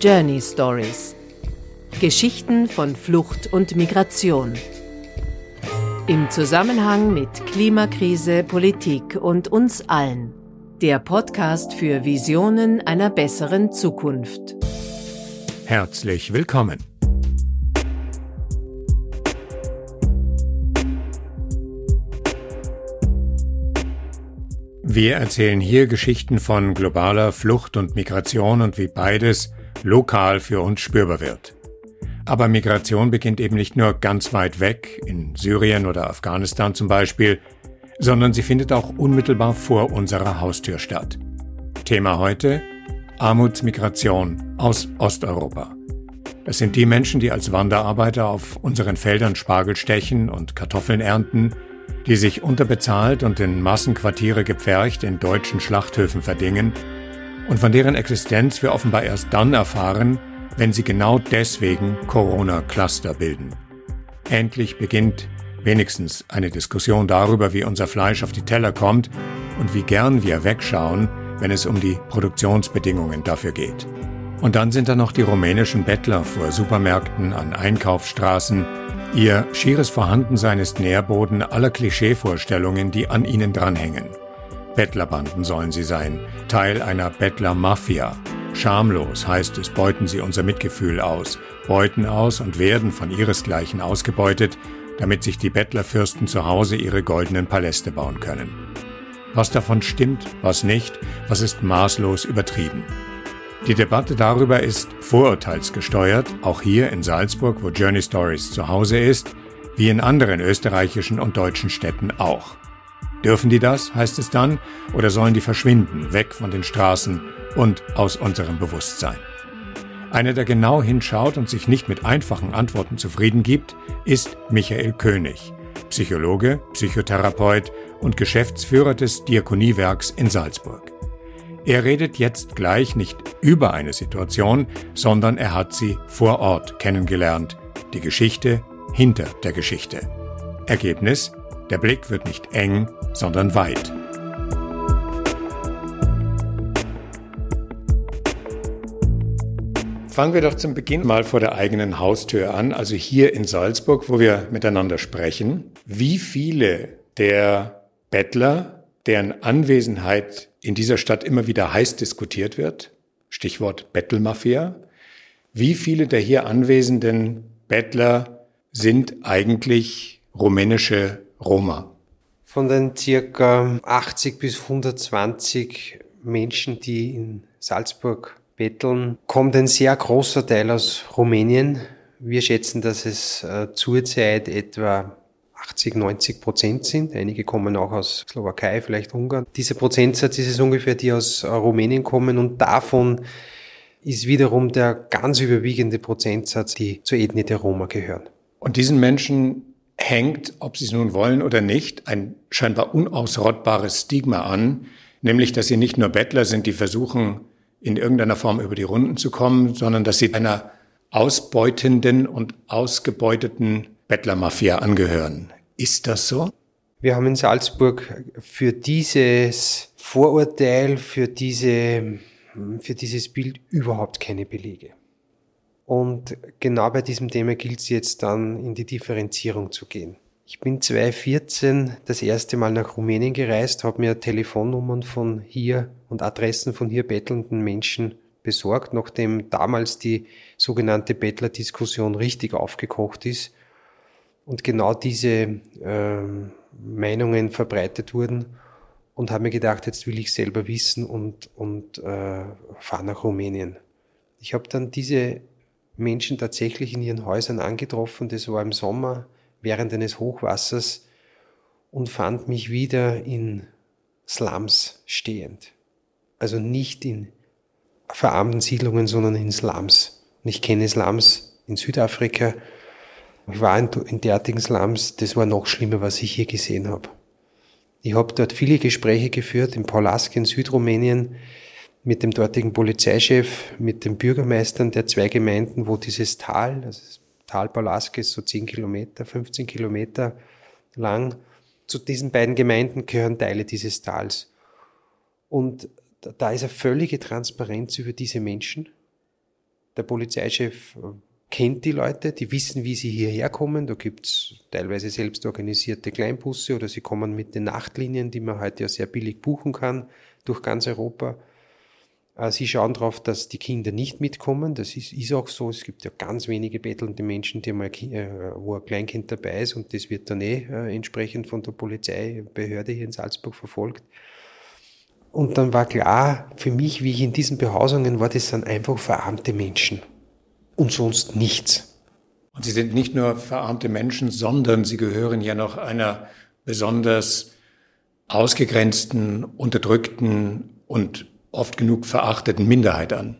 Journey Stories. Geschichten von Flucht und Migration. Im Zusammenhang mit Klimakrise, Politik und uns allen. Der Podcast für Visionen einer besseren Zukunft. Herzlich willkommen. Wir erzählen hier Geschichten von globaler Flucht und Migration und wie beides lokal für uns spürbar wird. Aber Migration beginnt eben nicht nur ganz weit weg, in Syrien oder Afghanistan zum Beispiel, sondern sie findet auch unmittelbar vor unserer Haustür statt. Thema heute Armutsmigration aus Osteuropa. Das sind die Menschen, die als Wanderarbeiter auf unseren Feldern Spargel stechen und Kartoffeln ernten, die sich unterbezahlt und in Massenquartiere gepfercht in deutschen Schlachthöfen verdingen und von deren Existenz wir offenbar erst dann erfahren, wenn sie genau deswegen Corona-Cluster bilden. Endlich beginnt wenigstens eine Diskussion darüber, wie unser Fleisch auf die Teller kommt und wie gern wir wegschauen, wenn es um die Produktionsbedingungen dafür geht. Und dann sind da noch die rumänischen Bettler vor Supermärkten, an Einkaufsstraßen, Ihr schieres Vorhandensein ist Nährboden aller Klischeevorstellungen, die an ihnen dranhängen. Bettlerbanden sollen sie sein, Teil einer Bettlermafia. Schamlos heißt es, beuten sie unser Mitgefühl aus, beuten aus und werden von ihresgleichen ausgebeutet, damit sich die Bettlerfürsten zu Hause ihre goldenen Paläste bauen können. Was davon stimmt, was nicht, was ist maßlos übertrieben. Die Debatte darüber ist vorurteilsgesteuert, auch hier in Salzburg, wo Journey Stories zu Hause ist, wie in anderen österreichischen und deutschen Städten auch. Dürfen die das, heißt es dann, oder sollen die verschwinden, weg von den Straßen und aus unserem Bewusstsein? Einer, der genau hinschaut und sich nicht mit einfachen Antworten zufrieden gibt, ist Michael König, Psychologe, Psychotherapeut und Geschäftsführer des Diakoniewerks in Salzburg. Er redet jetzt gleich nicht über eine Situation, sondern er hat sie vor Ort kennengelernt, die Geschichte hinter der Geschichte. Ergebnis, der Blick wird nicht eng, sondern weit. Fangen wir doch zum Beginn mal vor der eigenen Haustür an, also hier in Salzburg, wo wir miteinander sprechen. Wie viele der Bettler, deren Anwesenheit in dieser Stadt immer wieder heiß diskutiert wird. Stichwort Bettelmafia. Wie viele der hier anwesenden Bettler sind eigentlich rumänische Roma? Von den circa 80 bis 120 Menschen, die in Salzburg betteln, kommt ein sehr großer Teil aus Rumänien. Wir schätzen, dass es äh, zurzeit etwa 80, 90 Prozent sind. Einige kommen auch aus Slowakei, vielleicht Ungarn. Dieser Prozentsatz ist es ungefähr, die aus äh, Rumänien kommen und davon ist wiederum der ganz überwiegende Prozentsatz, die zur Ethnie der Roma gehören. Und diesen Menschen hängt, ob sie es nun wollen oder nicht, ein scheinbar unausrottbares Stigma an, nämlich dass sie nicht nur Bettler sind, die versuchen, in irgendeiner Form über die Runden zu kommen, sondern dass sie einer ausbeutenden und ausgebeuteten Bettlermafia angehören. Ist das so? Wir haben in Salzburg für dieses Vorurteil, für, diese, für dieses Bild überhaupt keine Belege. Und genau bei diesem Thema gilt es jetzt dann in die Differenzierung zu gehen. Ich bin 2014 das erste Mal nach Rumänien gereist, habe mir Telefonnummern von hier und Adressen von hier bettelnden Menschen besorgt, nachdem damals die sogenannte Bettler-Diskussion richtig aufgekocht ist und genau diese äh, Meinungen verbreitet wurden und habe mir gedacht, jetzt will ich selber wissen und, und äh, fahre nach Rumänien. Ich habe dann diese Menschen tatsächlich in ihren Häusern angetroffen, das war im Sommer während eines Hochwassers und fand mich wieder in Slums stehend. Also nicht in verarmten Siedlungen, sondern in Slums. Und ich kenne Slums in Südafrika, ich war in, derartigen Slums, das war noch schlimmer, was ich hier gesehen habe. Ich habe dort viele Gespräche geführt, in Paulask in Südrumänien, mit dem dortigen Polizeichef, mit den Bürgermeistern der zwei Gemeinden, wo dieses Tal, das Tal Paulask ist so 10 Kilometer, 15 Kilometer lang. Zu diesen beiden Gemeinden gehören Teile dieses Tals. Und da ist eine völlige Transparenz über diese Menschen Der Polizeichef äh, kennt die Leute, die wissen, wie sie hierher kommen. Da gibt's teilweise selbst organisierte Kleinbusse oder sie kommen mit den Nachtlinien, die man heute ja sehr billig buchen kann, durch ganz Europa. Äh, sie schauen darauf, dass die Kinder nicht mitkommen. Das ist, ist auch so. Es gibt ja ganz wenige bettelnde Menschen, die mal, äh, wo ein Kleinkind dabei ist und das wird dann eh äh, entsprechend von der Polizeibehörde hier in Salzburg verfolgt. Und dann war klar für mich, wie ich in diesen Behausungen war, das sind einfach verarmte Menschen und sonst nichts. Und sie sind nicht nur verarmte Menschen, sondern sie gehören ja noch einer besonders ausgegrenzten, unterdrückten und oft genug verachteten Minderheit an.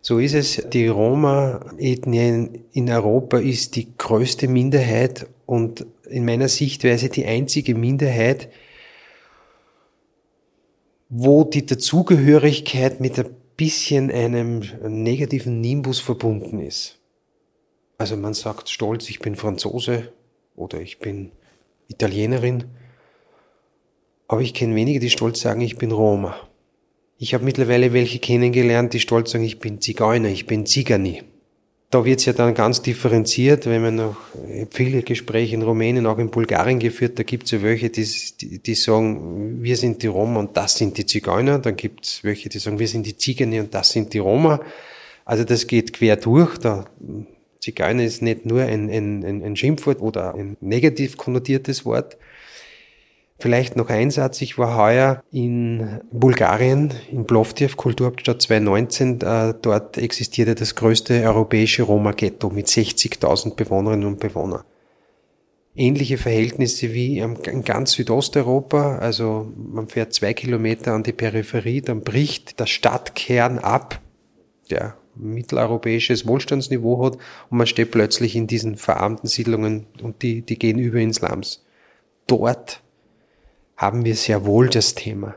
So ist es. Die Roma-Ethnie in Europa ist die größte Minderheit und in meiner Sichtweise die einzige Minderheit, wo die Dazugehörigkeit mit ein bisschen einem negativen Nimbus verbunden ist. Also man sagt stolz, ich bin Franzose oder ich bin Italienerin, aber ich kenne wenige, die stolz sagen, ich bin Roma. Ich habe mittlerweile welche kennengelernt, die stolz sagen, ich bin Zigeuner, ich bin Zigani. Da wird's ja dann ganz differenziert, wenn man noch viele Gespräche in Rumänien, auch in Bulgarien geführt, da gibt's ja welche, die, die, die sagen, wir sind die Roma und das sind die Zigeuner. Dann gibt's welche, die sagen, wir sind die Zigani und das sind die Roma. Also das geht quer durch. Da, Zigeuner ist nicht nur ein, ein, ein Schimpfwort oder ein negativ konnotiertes Wort, Vielleicht noch ein Satz. Ich war heuer in Bulgarien, in Plovdiv, Kulturhauptstadt 2019. Äh, dort existierte das größte europäische Roma-Ghetto mit 60.000 Bewohnerinnen und Bewohnern. Ähnliche Verhältnisse wie in ganz Südosteuropa. Also man fährt zwei Kilometer an die Peripherie, dann bricht der Stadtkern ab, der mitteleuropäisches Wohlstandsniveau hat und man steht plötzlich in diesen verarmten Siedlungen und die, die gehen über ins Slums. Dort haben wir sehr wohl das Thema,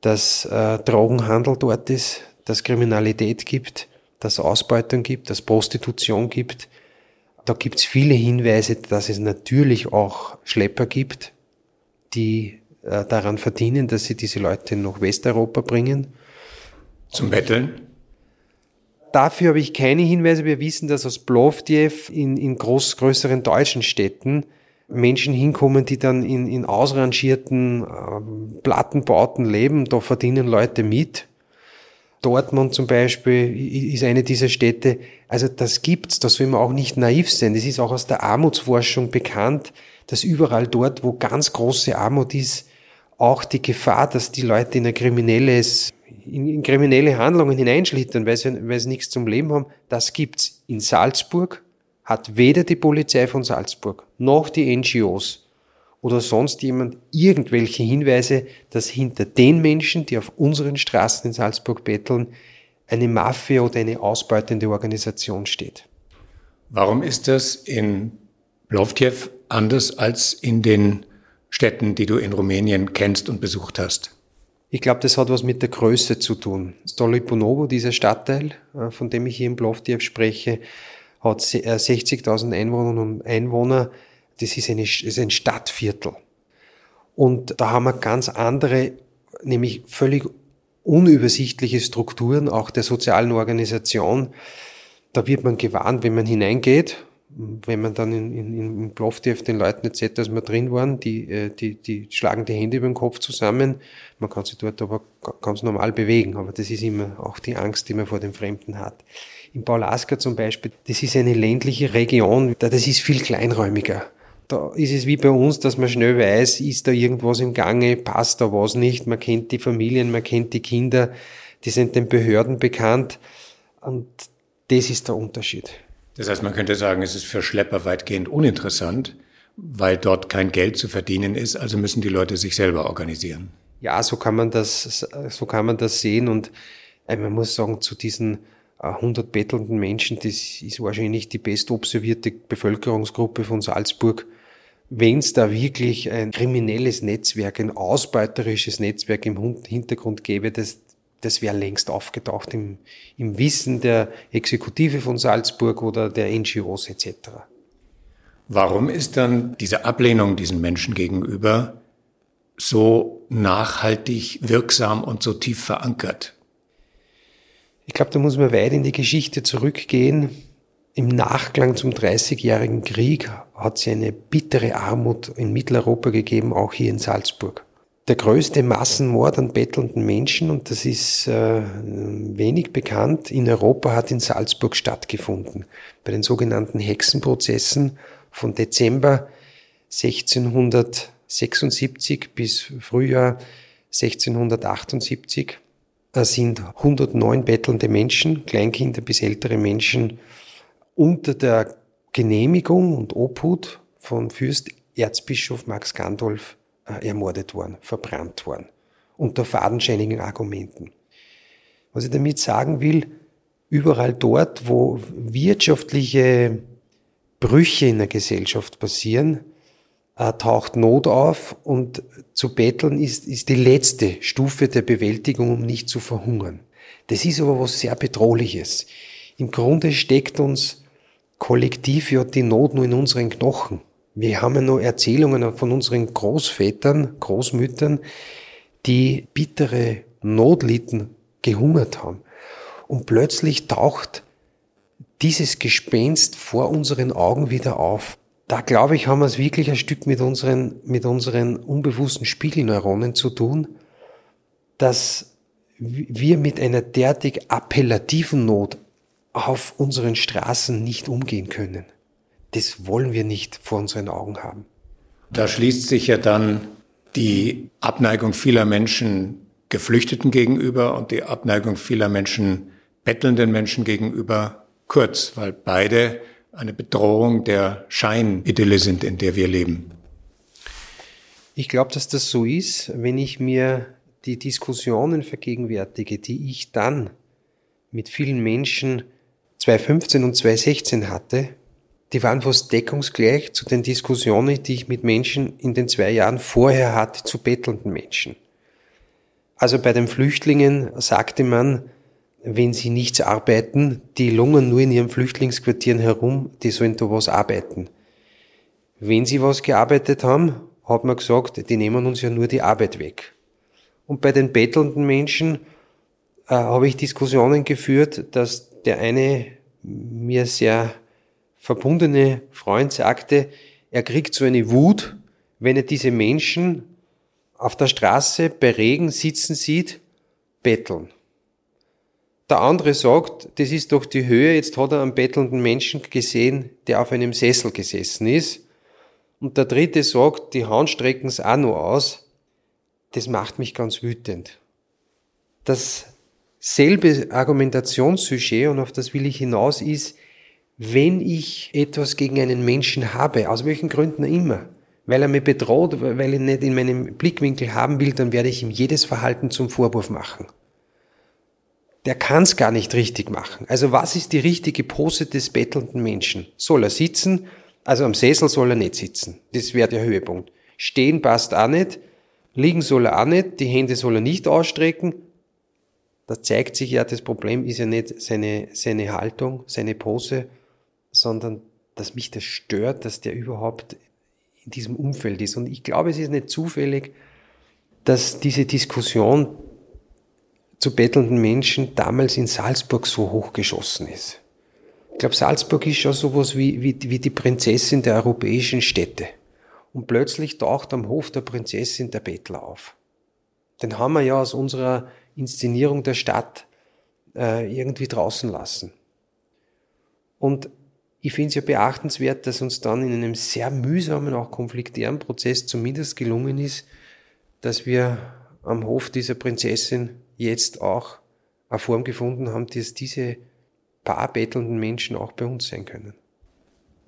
dass äh, Drogenhandel dort ist, dass Kriminalität gibt, dass Ausbeutung gibt, dass Prostitution gibt. Da gibt es viele Hinweise, dass es natürlich auch Schlepper gibt, die äh, daran verdienen, dass sie diese Leute nach Westeuropa bringen. Zum Betteln? Dafür habe ich keine Hinweise. Wir wissen, dass aus Plovdiv in, in groß, größeren deutschen Städten Menschen hinkommen, die dann in, in ausrangierten äh, Plattenbauten leben, da verdienen Leute mit. Dortmund zum Beispiel ist eine dieser Städte. Also das gibt's, da soll man auch nicht naiv sein. Das ist auch aus der Armutsforschung bekannt, dass überall dort, wo ganz große Armut ist, auch die Gefahr, dass die Leute in ein kriminelles, in, in kriminelle Handlungen hineinschlittern, weil sie, weil sie nichts zum Leben haben, das gibt's in Salzburg, hat weder die Polizei von Salzburg noch die NGOs oder sonst jemand irgendwelche Hinweise, dass hinter den Menschen, die auf unseren Straßen in Salzburg betteln, eine Mafia oder eine ausbeutende Organisation steht. Warum ist das in Plovdiv anders als in den Städten, die du in Rumänien kennst und besucht hast? Ich glaube, das hat was mit der Größe zu tun. Stoliponovo, dieser Stadtteil, äh, von dem ich hier in Plovdiv spreche, hat 60.000 äh, Einwohnerinnen und Einwohner. Das ist, eine, ist ein Stadtviertel. Und da haben wir ganz andere, nämlich völlig unübersichtliche Strukturen auch der sozialen Organisation. Da wird man gewarnt, wenn man hineingeht, wenn man dann in, in, in Plovdiv den Leuten erzählt, dass wir drin waren, die, äh, die, die schlagen die Hände über den Kopf zusammen. Man kann sich dort aber ganz normal bewegen, aber das ist immer auch die Angst, die man vor dem Fremden hat. In Paulaska zum Beispiel, das ist eine ländliche Region, das ist viel kleinräumiger. Da ist es wie bei uns, dass man schnell weiß, ist da irgendwas im Gange, passt da was nicht, man kennt die Familien, man kennt die Kinder, die sind den Behörden bekannt und das ist der Unterschied. Das heißt, man könnte sagen, es ist für Schlepper weitgehend uninteressant, weil dort kein Geld zu verdienen ist, also müssen die Leute sich selber organisieren. Ja, so kann man das, so kann man das sehen und äh, man muss sagen, zu diesen 100 bettelnden Menschen, das ist wahrscheinlich die bestobservierte Bevölkerungsgruppe von Salzburg. Wenn es da wirklich ein kriminelles Netzwerk, ein ausbeuterisches Netzwerk im Hintergrund gäbe, das, das wäre längst aufgetaucht im, im Wissen der Exekutive von Salzburg oder der NGOs etc. Warum ist dann diese Ablehnung diesen Menschen gegenüber so nachhaltig wirksam und so tief verankert? Ich glaube, da muss man weit in die Geschichte zurückgehen. Im Nachklang zum Dreißigjährigen Krieg hat es eine bittere Armut in Mitteleuropa gegeben, auch hier in Salzburg. Der größte Massenmord an bettelnden Menschen, und das ist äh, wenig bekannt, in Europa hat in Salzburg stattgefunden. Bei den sogenannten Hexenprozessen von Dezember 1676 bis Frühjahr 1678 äh, sind 109 bettelnde Menschen, Kleinkinder bis ältere Menschen unter der Genehmigung und Obhut von Fürst Erzbischof Max Gandolf ermordet worden, verbrannt worden, unter fadenscheinigen Argumenten. Was ich damit sagen will, überall dort, wo wirtschaftliche Brüche in der Gesellschaft passieren, äh, taucht Not auf und zu betteln ist, ist die letzte Stufe der Bewältigung, um nicht zu verhungern. Das ist aber was sehr Bedrohliches. Im Grunde steckt uns kollektiv ja die Not nur in unseren Knochen. Wir haben ja nur Erzählungen von unseren Großvätern, Großmüttern, die bittere Not litten, gehungert haben. Und plötzlich taucht dieses Gespenst vor unseren Augen wieder auf. Da glaube ich, haben wir es wirklich ein Stück mit unseren, mit unseren unbewussten Spiegelneuronen zu tun, dass wir mit einer derartig appellativen Not auf unseren Straßen nicht umgehen können. Das wollen wir nicht vor unseren Augen haben. Da schließt sich ja dann die Abneigung vieler Menschen Geflüchteten gegenüber und die Abneigung vieler Menschen bettelnden Menschen gegenüber kurz, weil beide eine Bedrohung der Scheinidylle sind, in der wir leben. Ich glaube, dass das so ist, wenn ich mir die Diskussionen vergegenwärtige, die ich dann mit vielen Menschen 2015 und 2016 hatte, die waren fast deckungsgleich zu den Diskussionen, die ich mit Menschen in den zwei Jahren vorher hatte, zu bettelnden Menschen. Also bei den Flüchtlingen sagte man, wenn sie nichts arbeiten, die lungern nur in ihren Flüchtlingsquartieren herum, die sollen da was arbeiten. Wenn sie was gearbeitet haben, hat man gesagt, die nehmen uns ja nur die Arbeit weg. Und bei den bettelnden Menschen äh, habe ich Diskussionen geführt, dass der eine mir sehr verbundene Freund sagte, er kriegt so eine Wut, wenn er diese Menschen auf der Straße bei Regen sitzen sieht, betteln. Der andere sagt, das ist doch die Höhe, jetzt hat er einen bettelnden Menschen gesehen, der auf einem Sessel gesessen ist. Und der dritte sagt, die Hand strecken es auch noch aus. Das macht mich ganz wütend. Das selbe Argumentationssujet, und auf das will ich hinaus, ist, wenn ich etwas gegen einen Menschen habe, aus welchen Gründen immer, weil er mich bedroht, weil ich nicht in meinem Blickwinkel haben will, dann werde ich ihm jedes Verhalten zum Vorwurf machen. Der kann es gar nicht richtig machen. Also was ist die richtige Pose des bettelnden Menschen? Soll er sitzen? Also am Sessel soll er nicht sitzen. Das wäre der Höhepunkt. Stehen passt auch nicht. Liegen soll er auch nicht. Die Hände soll er nicht ausstrecken da zeigt sich ja, das Problem ist ja nicht seine, seine Haltung, seine Pose, sondern dass mich das stört, dass der überhaupt in diesem Umfeld ist. Und ich glaube, es ist nicht zufällig, dass diese Diskussion zu bettelnden Menschen damals in Salzburg so hochgeschossen ist. Ich glaube, Salzburg ist schon sowas wie, wie, wie die Prinzessin der europäischen Städte. Und plötzlich taucht am Hof der Prinzessin der Bettler auf. Den haben wir ja aus unserer Inszenierung der Stadt äh, irgendwie draußen lassen. Und ich finde es ja beachtenswert, dass uns dann in einem sehr mühsamen, auch konfliktären Prozess zumindest gelungen ist, dass wir am Hof dieser Prinzessin jetzt auch eine Form gefunden haben, dass diese paar bettelnden Menschen auch bei uns sein können.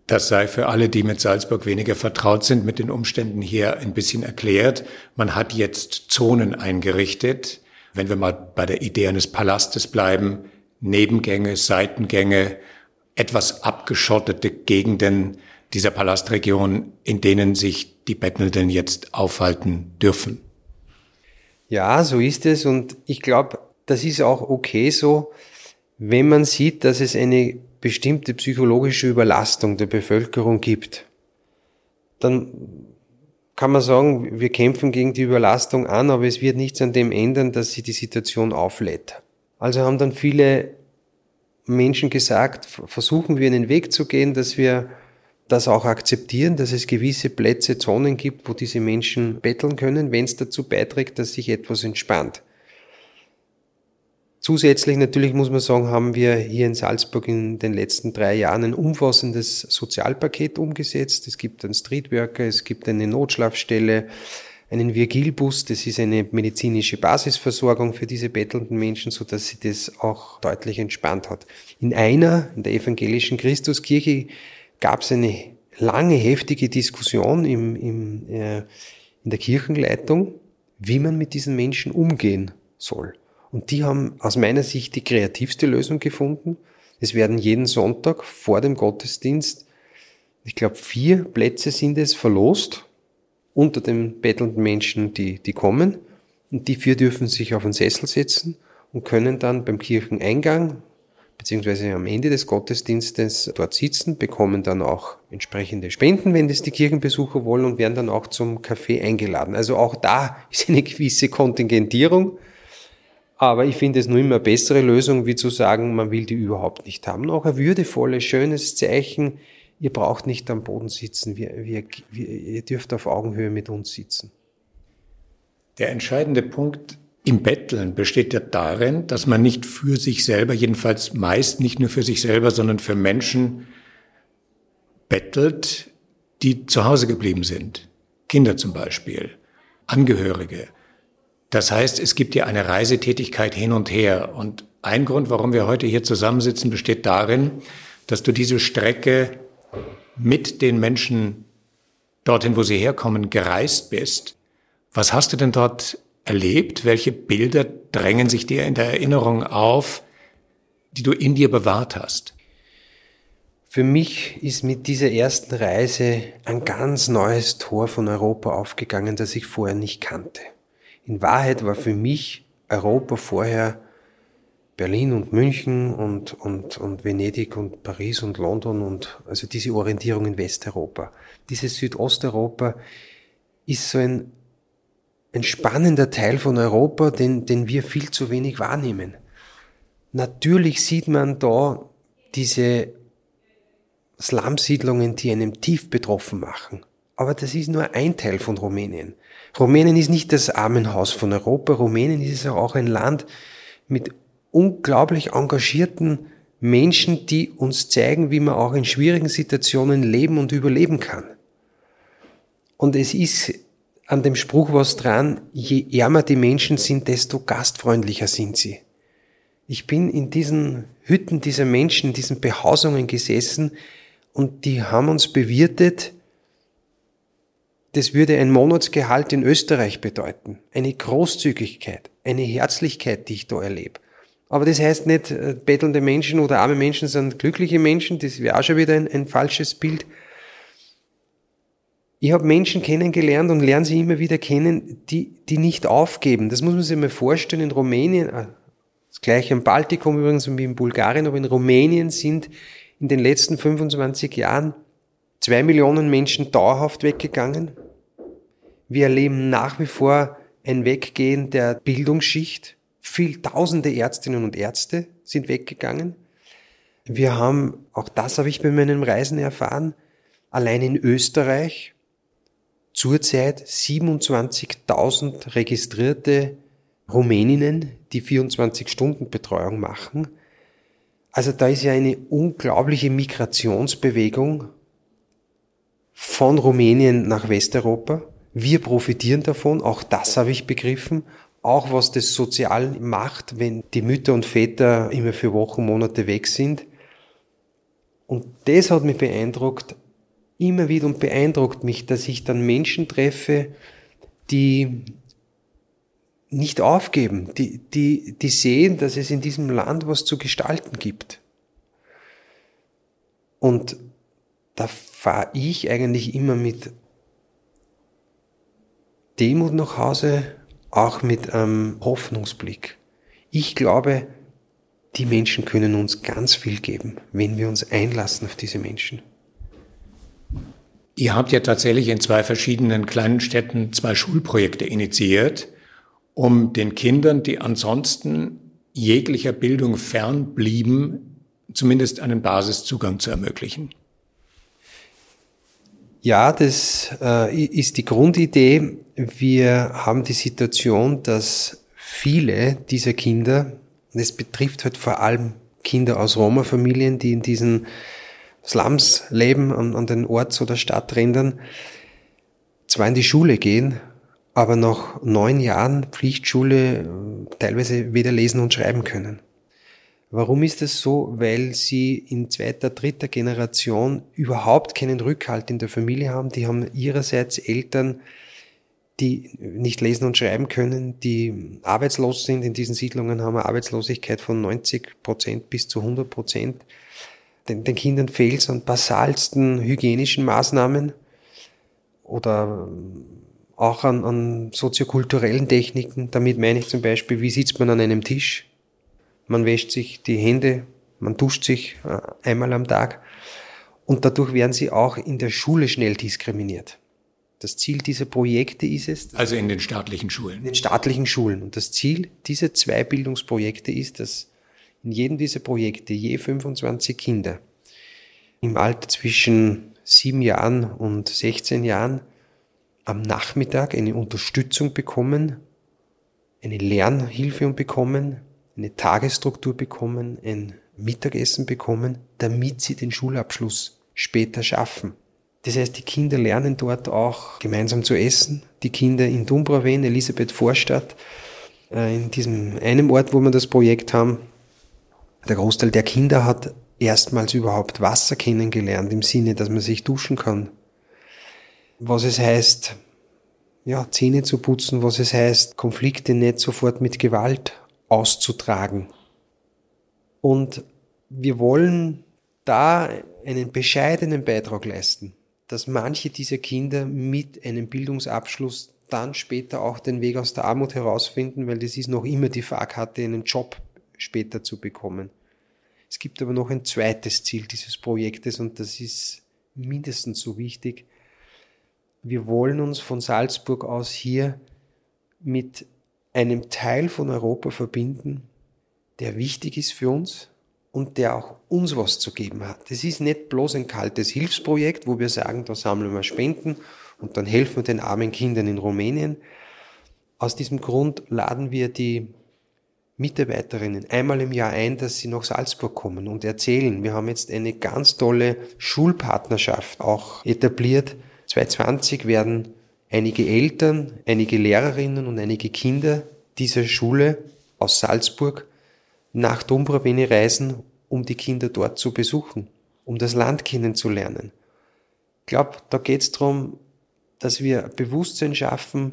Das sei für alle, die mit Salzburg weniger vertraut sind, mit den Umständen hier ein bisschen erklärt. Man hat jetzt Zonen eingerichtet, wenn wir mal bei der Idee eines Palastes bleiben, Nebengänge, Seitengänge, etwas abgeschottete Gegenden dieser Palastregion, in denen sich die Bettelnden jetzt aufhalten dürfen. Ja, so ist es und ich glaube, das ist auch okay so, wenn man sieht, dass es eine bestimmte psychologische Überlastung der Bevölkerung gibt. Dann kann man sagen, wir kämpfen gegen die Überlastung an, aber es wird nichts an dem ändern, dass sich die Situation auflädt. Also haben dann viele Menschen gesagt, versuchen wir einen Weg zu gehen, dass wir das auch akzeptieren, dass es gewisse Plätze, Zonen gibt, wo diese Menschen betteln können, wenn es dazu beiträgt, dass sich etwas entspannt. Zusätzlich natürlich muss man sagen, haben wir hier in Salzburg in den letzten drei Jahren ein umfassendes Sozialpaket umgesetzt. Es gibt einen Streetworker, es gibt eine Notschlafstelle, einen Virgilbus, das ist eine medizinische Basisversorgung für diese bettelnden Menschen, so dass sie das auch deutlich entspannt hat. In einer, in der evangelischen Christuskirche, gab es eine lange, heftige Diskussion im, im, äh, in der Kirchenleitung, wie man mit diesen Menschen umgehen soll. Und die haben aus meiner Sicht die kreativste Lösung gefunden. Es werden jeden Sonntag vor dem Gottesdienst, ich glaube, vier Plätze sind es verlost unter den bettelnden Menschen, die, die kommen. Und die vier dürfen sich auf einen Sessel setzen und können dann beim Kircheneingang beziehungsweise am Ende des Gottesdienstes dort sitzen, bekommen dann auch entsprechende Spenden, wenn das die Kirchenbesucher wollen und werden dann auch zum Kaffee eingeladen. Also auch da ist eine gewisse Kontingentierung. Aber ich finde es nur immer bessere Lösung, wie zu sagen, man will die überhaupt nicht haben. Auch ein würdevolles, schönes Zeichen. Ihr braucht nicht am Boden sitzen. Wir, wir, wir, ihr dürft auf Augenhöhe mit uns sitzen. Der entscheidende Punkt im Betteln besteht ja darin, dass man nicht für sich selber, jedenfalls meist nicht nur für sich selber, sondern für Menschen bettelt, die zu Hause geblieben sind. Kinder zum Beispiel, Angehörige. Das heißt, es gibt ja eine Reisetätigkeit hin und her. Und ein Grund, warum wir heute hier zusammensitzen, besteht darin, dass du diese Strecke mit den Menschen dorthin, wo sie herkommen, gereist bist. Was hast du denn dort erlebt? Welche Bilder drängen sich dir in der Erinnerung auf, die du in dir bewahrt hast? Für mich ist mit dieser ersten Reise ein ganz neues Tor von Europa aufgegangen, das ich vorher nicht kannte. In Wahrheit war für mich Europa vorher Berlin und München und, und, und Venedig und Paris und London und also diese Orientierung in Westeuropa. Dieses Südosteuropa ist so ein, ein spannender Teil von Europa, den, den wir viel zu wenig wahrnehmen. Natürlich sieht man da diese Slumsiedlungen, die einem tief betroffen machen. Aber das ist nur ein Teil von Rumänien. Rumänien ist nicht das Armenhaus von Europa. Rumänien ist auch ein Land mit unglaublich engagierten Menschen, die uns zeigen, wie man auch in schwierigen Situationen leben und überleben kann. Und es ist an dem Spruch was dran, je ärmer die Menschen sind, desto gastfreundlicher sind sie. Ich bin in diesen Hütten dieser Menschen, diesen Behausungen gesessen und die haben uns bewirtet das würde ein Monatsgehalt in Österreich bedeuten. Eine Großzügigkeit, eine Herzlichkeit, die ich da erlebe. Aber das heißt nicht, äh, bettelnde Menschen oder arme Menschen sind glückliche Menschen, das wäre auch schon wieder ein, ein falsches Bild. Ich habe Menschen kennengelernt und lerne sie immer wieder kennen, die, die nicht aufgeben. Das muss man sich mal vorstellen. In Rumänien, äh, das gleiche im Baltikum übrigens wie in Bulgarien, aber in Rumänien sind in den letzten 25 Jahren zwei Millionen Menschen dauerhaft weggegangen. Wir erleben nach wie vor ein Weggehen der Bildungsschicht. Viel tausende Ärztinnen und Ärzte sind weggegangen. Wir haben, auch das habe ich bei meinen Reisen erfahren, allein in Österreich zurzeit 27.000 registrierte Rumäninnen, die 24-Stunden-Betreuung machen. Also da ist ja eine unglaubliche Migrationsbewegung von Rumänien nach Westeuropa. Wir profitieren davon, auch das habe ich begriffen, auch was das sozial macht, wenn die Mütter und Väter immer für Wochen, Monate weg sind. Und das hat mich beeindruckt, immer wieder und beeindruckt mich, dass ich dann Menschen treffe, die nicht aufgeben, die, die, die sehen, dass es in diesem Land was zu gestalten gibt. Und da fahre ich eigentlich immer mit Demut nach Hause, auch mit einem Hoffnungsblick. Ich glaube, die Menschen können uns ganz viel geben, wenn wir uns einlassen auf diese Menschen. Ihr habt ja tatsächlich in zwei verschiedenen kleinen Städten zwei Schulprojekte initiiert, um den Kindern, die ansonsten jeglicher Bildung fernblieben, zumindest einen Basiszugang zu ermöglichen. Ja, das äh, ist die Grundidee. Wir haben die Situation, dass viele dieser Kinder, und es betrifft halt vor allem Kinder aus Roma-Familien, die in diesen Slums leben, an, an den Orts- oder Stadträndern, zwar in die Schule gehen, aber nach neun Jahren Pflichtschule äh, teilweise weder lesen und schreiben können. Warum ist das so? Weil sie in zweiter, dritter Generation überhaupt keinen Rückhalt in der Familie haben. Die haben ihrerseits Eltern, die nicht lesen und schreiben können, die arbeitslos sind. In diesen Siedlungen haben wir Arbeitslosigkeit von 90 Prozent bis zu 100 Prozent. Den, den Kindern fehlt es an basalsten hygienischen Maßnahmen oder auch an, an soziokulturellen Techniken. Damit meine ich zum Beispiel, wie sitzt man an einem Tisch? Man wäscht sich die Hände, man duscht sich äh, einmal am Tag und dadurch werden sie auch in der Schule schnell diskriminiert. Das Ziel dieser Projekte ist es. Also in den staatlichen Schulen. In den staatlichen Schulen. Und das Ziel dieser zwei Bildungsprojekte ist, dass in jedem dieser Projekte je 25 Kinder im Alter zwischen sieben Jahren und 16 Jahren am Nachmittag eine Unterstützung bekommen, eine Lernhilfe und bekommen, eine Tagesstruktur bekommen, ein Mittagessen bekommen, damit sie den Schulabschluss später schaffen. Das heißt, die Kinder lernen dort auch gemeinsam zu essen. Die Kinder in Dumbraven, Elisabeth Vorstadt, äh, in diesem einen Ort, wo wir das Projekt haben, der Großteil der Kinder hat erstmals überhaupt Wasser kennengelernt, im Sinne, dass man sich duschen kann. Was es heißt, ja, Zähne zu putzen, was es heißt, Konflikte nicht sofort mit Gewalt auszutragen. Und wir wollen da einen bescheidenen Beitrag leisten, dass manche dieser Kinder mit einem Bildungsabschluss dann später auch den Weg aus der Armut herausfinden, weil das ist noch immer die Fahrkarte, einen Job später zu bekommen. Es gibt aber noch ein zweites Ziel dieses Projektes und das ist mindestens so wichtig. Wir wollen uns von Salzburg aus hier mit einem Teil von Europa verbinden, der wichtig ist für uns und der auch uns was zu geben hat. Das ist nicht bloß ein kaltes Hilfsprojekt, wo wir sagen, da sammeln wir Spenden und dann helfen wir den armen Kindern in Rumänien. Aus diesem Grund laden wir die Mitarbeiterinnen einmal im Jahr ein, dass sie nach Salzburg kommen und erzählen. Wir haben jetzt eine ganz tolle Schulpartnerschaft auch etabliert. 2020 werden einige Eltern, einige Lehrerinnen und einige Kinder dieser Schule aus Salzburg nach Dombrovene reisen, um die Kinder dort zu besuchen, um das Land kennenzulernen. Ich glaube, da geht es darum, dass wir Bewusstsein schaffen,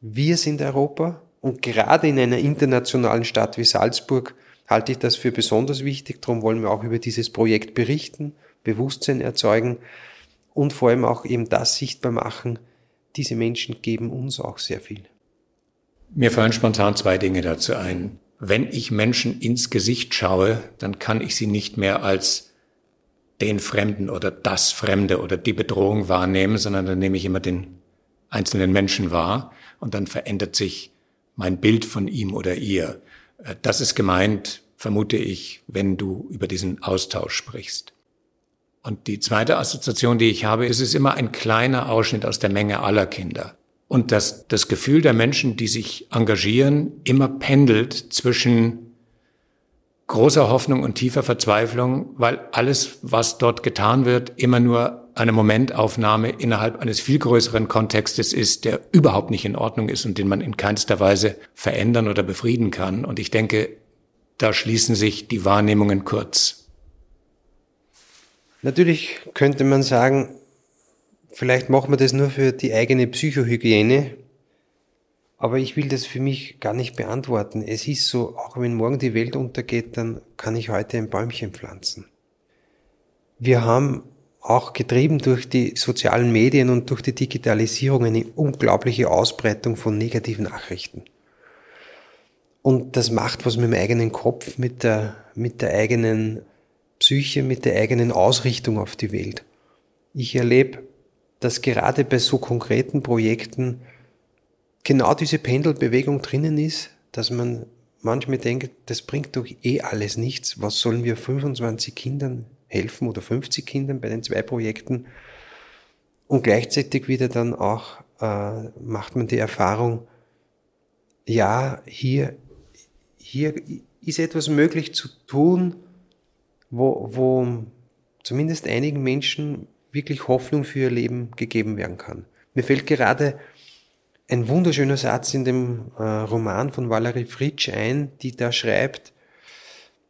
wir sind Europa und gerade in einer internationalen Stadt wie Salzburg halte ich das für besonders wichtig. Darum wollen wir auch über dieses Projekt berichten, Bewusstsein erzeugen und vor allem auch eben das sichtbar machen, diese Menschen geben uns auch sehr viel. Mir fallen spontan zwei Dinge dazu ein. Wenn ich Menschen ins Gesicht schaue, dann kann ich sie nicht mehr als den Fremden oder das Fremde oder die Bedrohung wahrnehmen, sondern dann nehme ich immer den einzelnen Menschen wahr und dann verändert sich mein Bild von ihm oder ihr. Das ist gemeint, vermute ich, wenn du über diesen Austausch sprichst. Und die zweite Assoziation, die ich habe, ist es immer ein kleiner Ausschnitt aus der Menge aller Kinder. Und dass das Gefühl der Menschen, die sich engagieren, immer pendelt zwischen großer Hoffnung und tiefer Verzweiflung, weil alles, was dort getan wird, immer nur eine Momentaufnahme innerhalb eines viel größeren Kontextes ist, der überhaupt nicht in Ordnung ist und den man in keinster Weise verändern oder befrieden kann. Und ich denke, da schließen sich die Wahrnehmungen kurz. Natürlich könnte man sagen, vielleicht machen wir das nur für die eigene Psychohygiene, aber ich will das für mich gar nicht beantworten. Es ist so, auch wenn morgen die Welt untergeht, dann kann ich heute ein Bäumchen pflanzen. Wir haben auch getrieben durch die sozialen Medien und durch die Digitalisierung eine unglaubliche Ausbreitung von negativen Nachrichten. Und das macht was mit dem eigenen Kopf, mit der, mit der eigenen Psyche mit der eigenen Ausrichtung auf die Welt. Ich erlebe, dass gerade bei so konkreten Projekten genau diese Pendelbewegung drinnen ist, dass man manchmal denke, das bringt doch eh alles nichts. Was sollen wir 25 Kindern helfen oder 50 Kindern bei den zwei Projekten? Und gleichzeitig wieder dann auch äh, macht man die Erfahrung, ja, hier, hier ist etwas möglich zu tun, wo, wo zumindest einigen Menschen wirklich Hoffnung für ihr Leben gegeben werden kann. Mir fällt gerade ein wunderschöner Satz in dem äh, Roman von Valerie Fritsch ein, die da schreibt,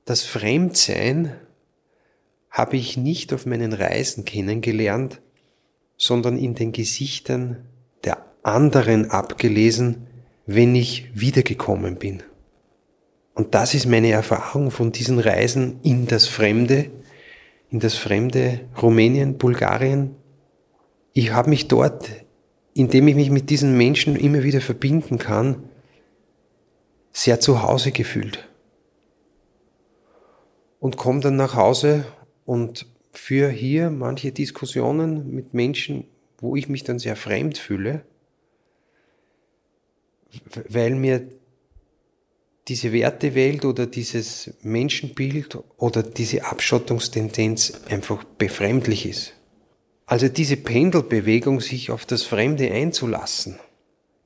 das Fremdsein habe ich nicht auf meinen Reisen kennengelernt, sondern in den Gesichtern der anderen abgelesen, wenn ich wiedergekommen bin. Und das ist meine Erfahrung von diesen Reisen in das Fremde, in das fremde Rumänien, Bulgarien. Ich habe mich dort, indem ich mich mit diesen Menschen immer wieder verbinden kann, sehr zu Hause gefühlt. Und komme dann nach Hause und führe hier manche Diskussionen mit Menschen, wo ich mich dann sehr fremd fühle, weil mir diese Wertewelt oder dieses Menschenbild oder diese Abschottungstendenz einfach befremdlich ist. Also diese Pendelbewegung, sich auf das Fremde einzulassen,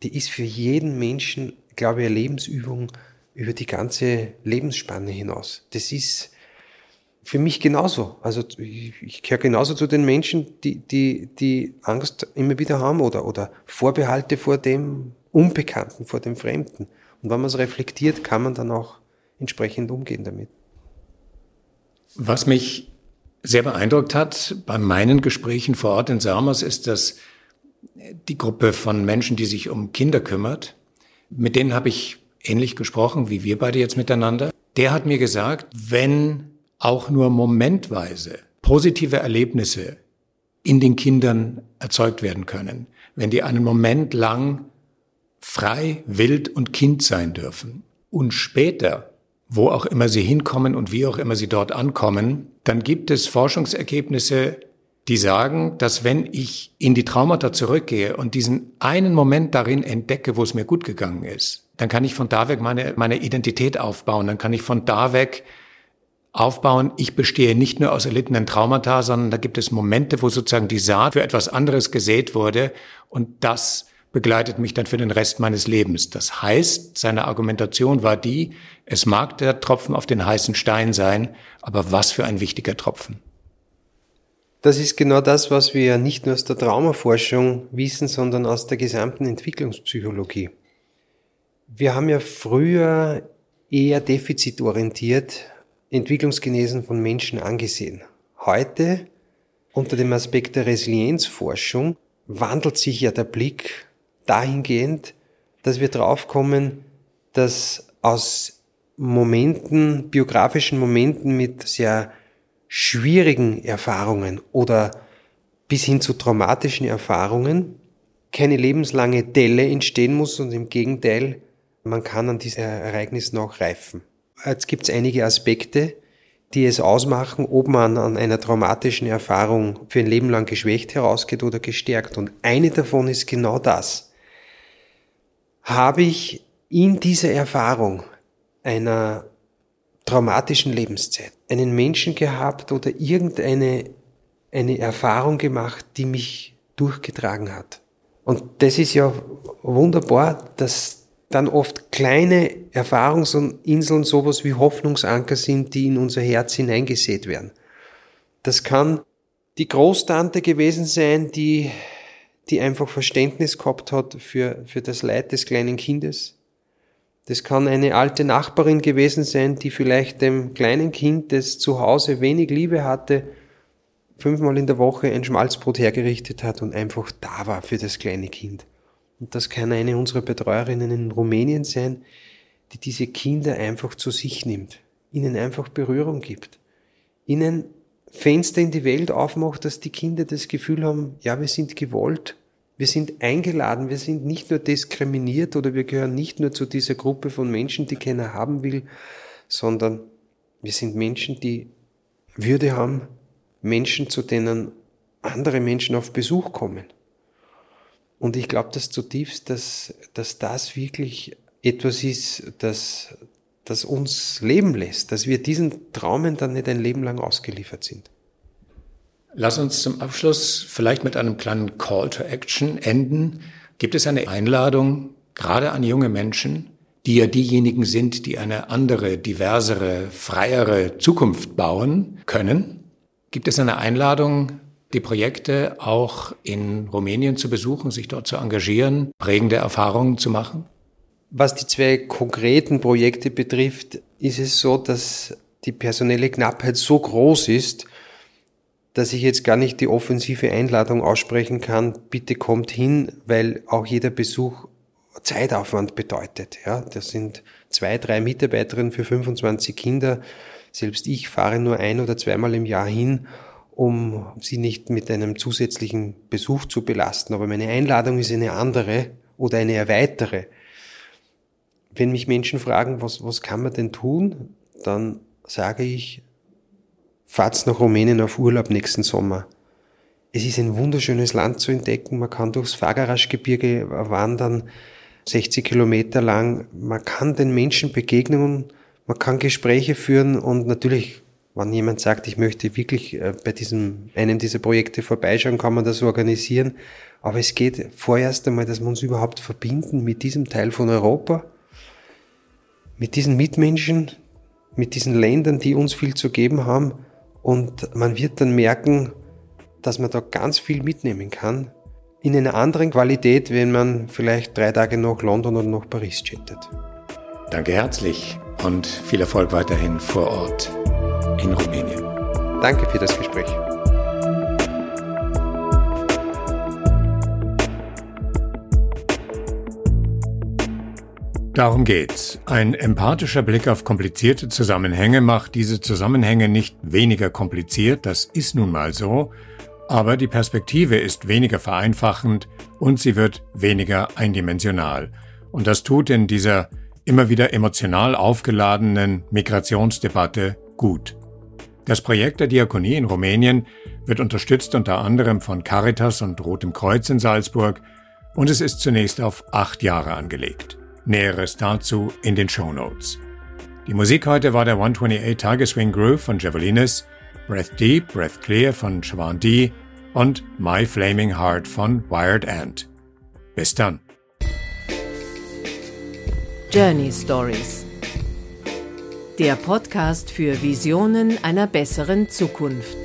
die ist für jeden Menschen, glaube ich, eine Lebensübung über die ganze Lebensspanne hinaus. Das ist für mich genauso. Also ich, ich gehöre genauso zu den Menschen, die, die, die Angst immer wieder haben oder, oder Vorbehalte vor dem Unbekannten, vor dem Fremden. Und wenn man es reflektiert, kann man dann auch entsprechend umgehen damit. Was mich sehr beeindruckt hat bei meinen Gesprächen vor Ort in Samos ist, dass die Gruppe von Menschen, die sich um Kinder kümmert, mit denen habe ich ähnlich gesprochen, wie wir beide jetzt miteinander. Der hat mir gesagt, wenn auch nur momentweise positive Erlebnisse in den Kindern erzeugt werden können, wenn die einen Moment lang frei, wild und Kind sein dürfen. Und später, wo auch immer sie hinkommen und wie auch immer sie dort ankommen, dann gibt es Forschungsergebnisse, die sagen, dass wenn ich in die Traumata zurückgehe und diesen einen Moment darin entdecke, wo es mir gut gegangen ist, dann kann ich von da weg meine, meine Identität aufbauen, dann kann ich von da weg aufbauen, ich bestehe nicht nur aus erlittenen Traumata, sondern da gibt es Momente, wo sozusagen die Saat für etwas anderes gesät wurde. Und das begleitet mich dann für den Rest meines Lebens. Das heißt, seine Argumentation war die, es mag der Tropfen auf den heißen Stein sein, aber was für ein wichtiger Tropfen. Das ist genau das, was wir nicht nur aus der Traumaforschung wissen, sondern aus der gesamten Entwicklungspsychologie. Wir haben ja früher eher defizitorientiert Entwicklungsgenesen von Menschen angesehen. Heute, unter dem Aspekt der Resilienzforschung, wandelt sich ja der Blick dahingehend, dass wir draufkommen, dass aus Momenten, biografischen Momenten mit sehr schwierigen Erfahrungen oder bis hin zu traumatischen Erfahrungen keine lebenslange Delle entstehen muss und im Gegenteil, man kann an diesem Ereignis noch reifen. Jetzt gibt es einige Aspekte, die es ausmachen, ob man an einer traumatischen Erfahrung für ein Leben lang geschwächt herausgeht oder gestärkt. Und eine davon ist genau das habe ich in dieser Erfahrung einer traumatischen Lebenszeit einen Menschen gehabt oder irgendeine eine Erfahrung gemacht, die mich durchgetragen hat. Und das ist ja wunderbar, dass dann oft kleine Erfahrungsinseln sowas wie Hoffnungsanker sind, die in unser Herz hineingesät werden. Das kann die Großtante gewesen sein, die die einfach Verständnis gehabt hat für, für das Leid des kleinen Kindes. Das kann eine alte Nachbarin gewesen sein, die vielleicht dem kleinen Kind, das zu Hause wenig Liebe hatte, fünfmal in der Woche ein Schmalzbrot hergerichtet hat und einfach da war für das kleine Kind. Und das kann eine unserer Betreuerinnen in Rumänien sein, die diese Kinder einfach zu sich nimmt, ihnen einfach Berührung gibt, ihnen Fenster in die Welt aufmacht, dass die Kinder das Gefühl haben, ja, wir sind gewollt, wir sind eingeladen, wir sind nicht nur diskriminiert oder wir gehören nicht nur zu dieser Gruppe von Menschen, die keiner haben will, sondern wir sind Menschen, die Würde haben, Menschen, zu denen andere Menschen auf Besuch kommen. Und ich glaube das zutiefst, dass, dass das wirklich etwas ist, das das uns leben lässt, dass wir diesen Traumen dann nicht ein Leben lang ausgeliefert sind. Lass uns zum Abschluss vielleicht mit einem kleinen Call to Action enden. Gibt es eine Einladung, gerade an junge Menschen, die ja diejenigen sind, die eine andere, diversere, freiere Zukunft bauen können? Gibt es eine Einladung, die Projekte auch in Rumänien zu besuchen, sich dort zu engagieren, prägende Erfahrungen zu machen? Was die zwei konkreten Projekte betrifft, ist es so, dass die personelle Knappheit so groß ist, dass ich jetzt gar nicht die offensive Einladung aussprechen kann, bitte kommt hin, weil auch jeder Besuch Zeitaufwand bedeutet. Ja, das sind zwei, drei Mitarbeiterinnen für 25 Kinder. Selbst ich fahre nur ein oder zweimal im Jahr hin, um sie nicht mit einem zusätzlichen Besuch zu belasten. Aber meine Einladung ist eine andere oder eine erweitere. Wenn mich Menschen fragen, was, was kann man denn tun, dann sage ich, fahrt's nach Rumänien auf Urlaub nächsten Sommer. Es ist ein wunderschönes Land zu entdecken. Man kann durchs Fagaraschgebirge wandern, 60 Kilometer lang. Man kann den Menschen begegnen, man kann Gespräche führen und natürlich, wenn jemand sagt, ich möchte wirklich äh, bei diesem, einem dieser Projekte vorbeischauen, kann man das organisieren. Aber es geht vorerst einmal, dass wir uns überhaupt verbinden mit diesem Teil von Europa, mit diesen Mitmenschen, mit diesen Ländern, die uns viel zu geben haben und man wird dann merken, dass man da ganz viel mitnehmen kann. In einer anderen Qualität, wenn man vielleicht drei Tage nach London oder nach Paris jettet. Danke herzlich und viel Erfolg weiterhin vor Ort in Rumänien. Danke für das Gespräch. Darum geht's. Ein empathischer Blick auf komplizierte Zusammenhänge macht diese Zusammenhänge nicht weniger kompliziert, das ist nun mal so, aber die Perspektive ist weniger vereinfachend und sie wird weniger eindimensional. Und das tut in dieser immer wieder emotional aufgeladenen Migrationsdebatte gut. Das Projekt der Diakonie in Rumänien wird unterstützt unter anderem von Caritas und Rotem Kreuz in Salzburg und es ist zunächst auf acht Jahre angelegt. Näheres dazu in den Show Notes. Die Musik heute war der 128 Tageswing Groove von Javelinis, Breath Deep, Breath Clear von Siobhan D und My Flaming Heart von Wired Ant. Bis dann. Journey Stories. Der Podcast für Visionen einer besseren Zukunft.